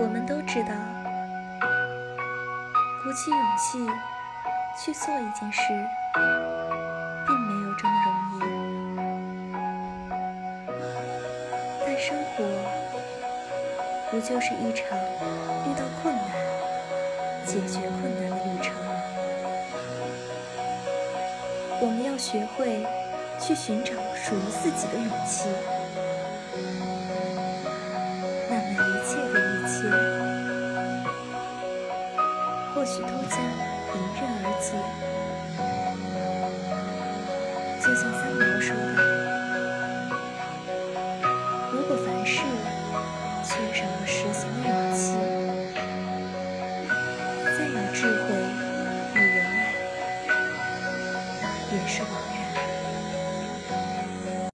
我们都知道，鼓起勇气去做一件事，并没有这么容易。但生活不就是一场遇到困难、解决困难的旅程吗？我们要学会去寻找属于自己的勇气。或许都将迎刃而解。就像三毛说的：“如果凡事缺少了实行的勇气，再有智慧与仁爱，也是枉。”